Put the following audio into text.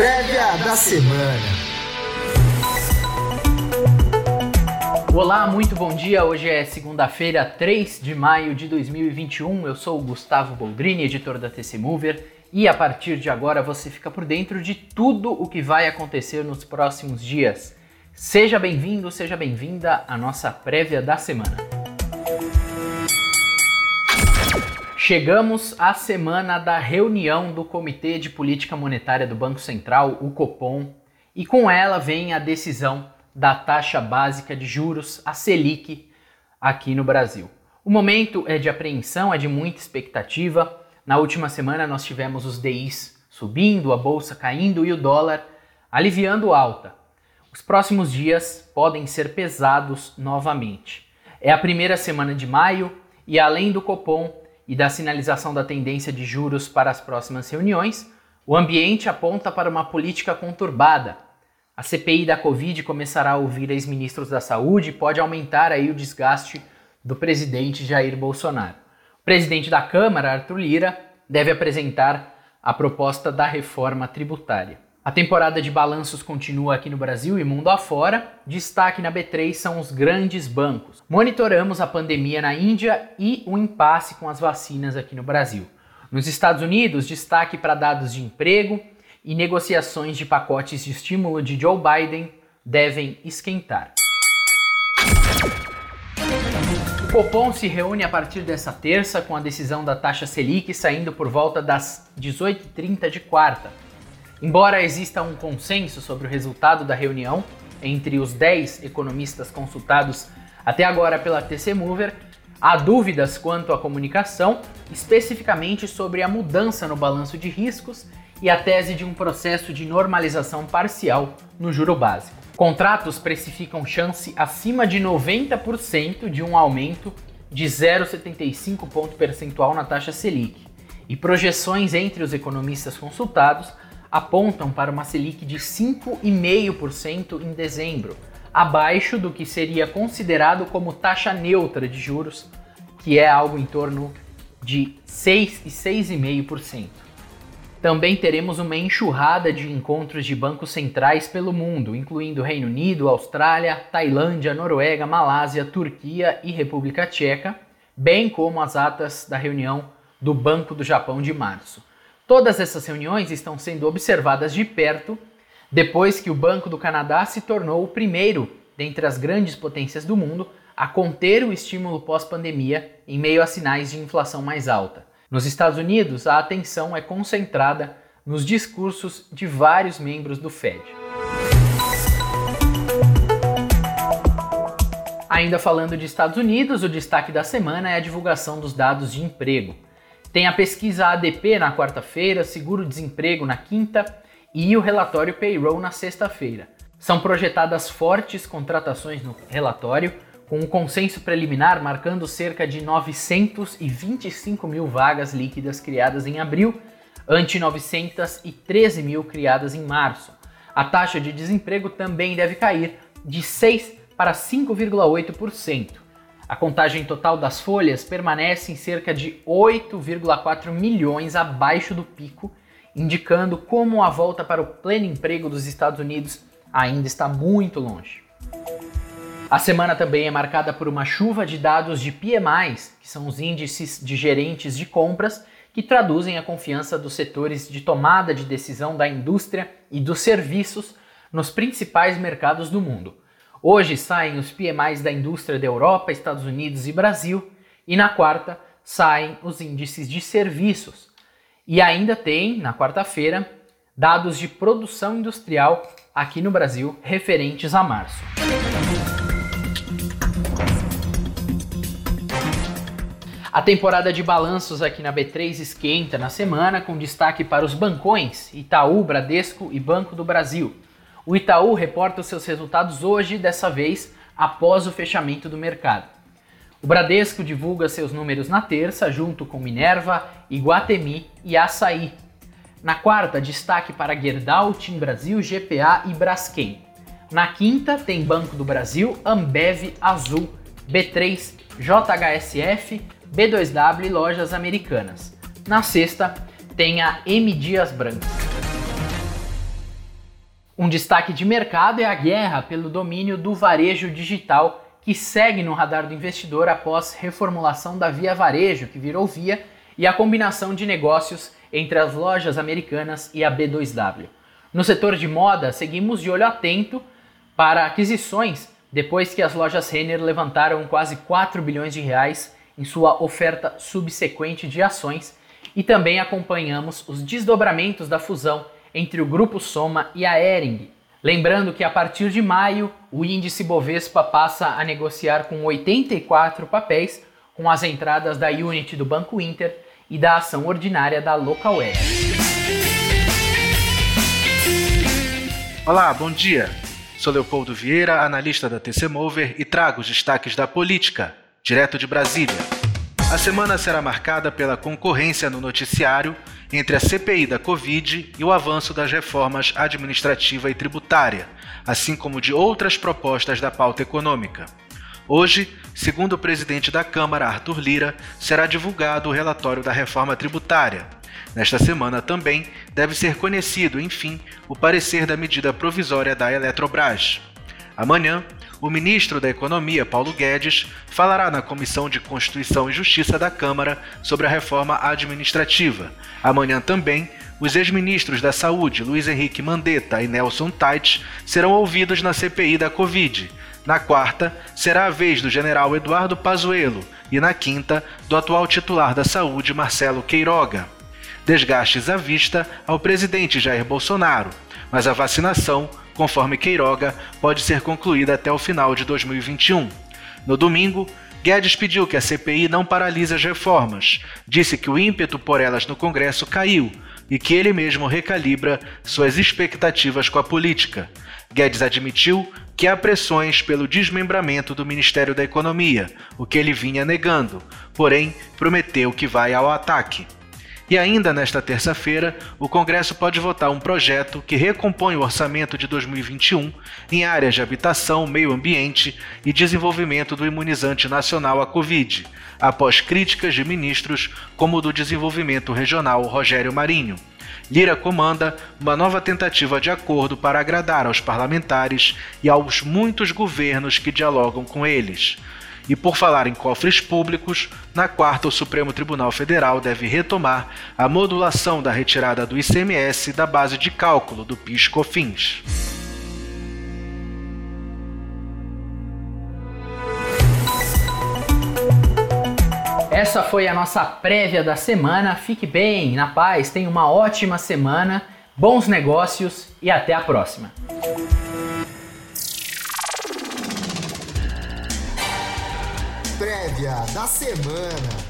Prévia da semana. Olá, muito bom dia. Hoje é segunda-feira, 3 de maio de 2021. Eu sou o Gustavo Boldrini, editor da TC Mover, e a partir de agora você fica por dentro de tudo o que vai acontecer nos próximos dias. Seja bem-vindo, seja bem-vinda à nossa prévia da semana. Chegamos à semana da reunião do Comitê de Política Monetária do Banco Central, o Copom, e com ela vem a decisão da taxa básica de juros, a Selic, aqui no Brasil. O momento é de apreensão, é de muita expectativa. Na última semana nós tivemos os DIs subindo, a bolsa caindo e o dólar aliviando alta. Os próximos dias podem ser pesados novamente. É a primeira semana de maio e além do Copom e da sinalização da tendência de juros para as próximas reuniões, o ambiente aponta para uma política conturbada. A CPI da Covid começará a ouvir ex-ministros da Saúde e pode aumentar aí o desgaste do presidente Jair Bolsonaro. O presidente da Câmara, Arthur Lira, deve apresentar a proposta da reforma tributária. A temporada de balanços continua aqui no Brasil e mundo afora. Destaque na B3 são os grandes bancos. Monitoramos a pandemia na Índia e o impasse com as vacinas aqui no Brasil. Nos Estados Unidos, destaque para dados de emprego e negociações de pacotes de estímulo de Joe Biden devem esquentar. O Copom se reúne a partir dessa terça com a decisão da taxa Selic saindo por volta das 18h30 de quarta. Embora exista um consenso sobre o resultado da reunião entre os 10 economistas consultados até agora pela TC Mover, há dúvidas quanto à comunicação, especificamente sobre a mudança no balanço de riscos e a tese de um processo de normalização parcial no juro básico. Contratos precificam chance acima de 90% de um aumento de 0,75 ponto percentual na taxa Selic, e projeções entre os economistas consultados apontam para uma Selic de 5,5% em dezembro, abaixo do que seria considerado como taxa neutra de juros, que é algo em torno de 6 e 6,5%. Também teremos uma enxurrada de encontros de bancos centrais pelo mundo, incluindo Reino Unido, Austrália, Tailândia, Noruega, Malásia, Turquia e República Tcheca, bem como as atas da reunião do Banco do Japão de março. Todas essas reuniões estão sendo observadas de perto depois que o Banco do Canadá se tornou o primeiro dentre as grandes potências do mundo a conter o estímulo pós-pandemia em meio a sinais de inflação mais alta. Nos Estados Unidos, a atenção é concentrada nos discursos de vários membros do Fed. Ainda falando de Estados Unidos, o destaque da semana é a divulgação dos dados de emprego. Tem a pesquisa ADP na quarta-feira, seguro-desemprego na quinta e o relatório payroll na sexta-feira. São projetadas fortes contratações no relatório, com um consenso preliminar marcando cerca de 925 mil vagas líquidas criadas em abril, ante 913 mil criadas em março. A taxa de desemprego também deve cair de 6 para 5,8%. A contagem total das folhas permanece em cerca de 8,4 milhões abaixo do pico, indicando como a volta para o pleno emprego dos Estados Unidos ainda está muito longe. A semana também é marcada por uma chuva de dados de PMIs, que são os índices de gerentes de compras, que traduzem a confiança dos setores de tomada de decisão da indústria e dos serviços nos principais mercados do mundo. Hoje saem os PMIs da indústria da Europa, Estados Unidos e Brasil, e na quarta saem os índices de serviços. E ainda tem, na quarta-feira, dados de produção industrial aqui no Brasil referentes a março. A temporada de balanços aqui na B3 esquenta na semana, com destaque para os bancões Itaú, Bradesco e Banco do Brasil. O Itaú reporta seus resultados hoje, dessa vez após o fechamento do mercado. O Bradesco divulga seus números na terça, junto com Minerva, Iguatemi e Açaí. Na quarta, destaque para Gerdau, Tim Brasil, GPA e Braskem. Na quinta, tem Banco do Brasil, Ambev, Azul, B3, JHSF, B2W e Lojas Americanas. Na sexta, tem a M Dias Branco. Um destaque de mercado é a guerra pelo domínio do varejo digital, que segue no radar do investidor após reformulação da Via Varejo, que virou Via, e a combinação de negócios entre as lojas americanas e a B2W. No setor de moda, seguimos de olho atento para aquisições depois que as lojas Renner levantaram quase 4 bilhões de reais em sua oferta subsequente de ações e também acompanhamos os desdobramentos da fusão entre o Grupo Soma e a Ering. Lembrando que a partir de maio, o índice Bovespa passa a negociar com 84 papéis, com as entradas da Unity do Banco Inter e da ação ordinária da Local Edge. Olá, bom dia. Sou Leopoldo Vieira, analista da TC Mover e trago os destaques da política, direto de Brasília. A semana será marcada pela concorrência no noticiário entre a CPI da Covid e o avanço das reformas administrativa e tributária, assim como de outras propostas da pauta econômica. Hoje, segundo o presidente da Câmara, Arthur Lira, será divulgado o relatório da reforma tributária. Nesta semana também deve ser conhecido, enfim, o parecer da medida provisória da Eletrobras. Amanhã, o ministro da Economia, Paulo Guedes, falará na Comissão de Constituição e Justiça da Câmara sobre a reforma administrativa. Amanhã também, os ex-ministros da Saúde, Luiz Henrique Mandetta e Nelson Tait, serão ouvidos na CPI da Covid. Na quarta, será a vez do general Eduardo Pazuello e na quinta, do atual titular da Saúde, Marcelo Queiroga. Desgastes à vista ao presidente Jair Bolsonaro, mas a vacinação, conforme Queiroga, pode ser concluída até o final de 2021. No domingo, Guedes pediu que a CPI não paralise as reformas, disse que o ímpeto por elas no Congresso caiu e que ele mesmo recalibra suas expectativas com a política. Guedes admitiu que há pressões pelo desmembramento do Ministério da Economia, o que ele vinha negando, porém prometeu que vai ao ataque. E ainda nesta terça-feira, o Congresso pode votar um projeto que recompõe o orçamento de 2021 em áreas de habitação, meio ambiente e desenvolvimento do imunizante nacional à Covid, após críticas de ministros como o do Desenvolvimento Regional Rogério Marinho. Lira comanda uma nova tentativa de acordo para agradar aos parlamentares e aos muitos governos que dialogam com eles. E por falar em cofres públicos, na quarta, o Supremo Tribunal Federal deve retomar a modulação da retirada do ICMS da base de cálculo do PIS/COFINS. Essa foi a nossa prévia da semana. Fique bem, na paz, tenha uma ótima semana, bons negócios e até a próxima. Prévia da semana.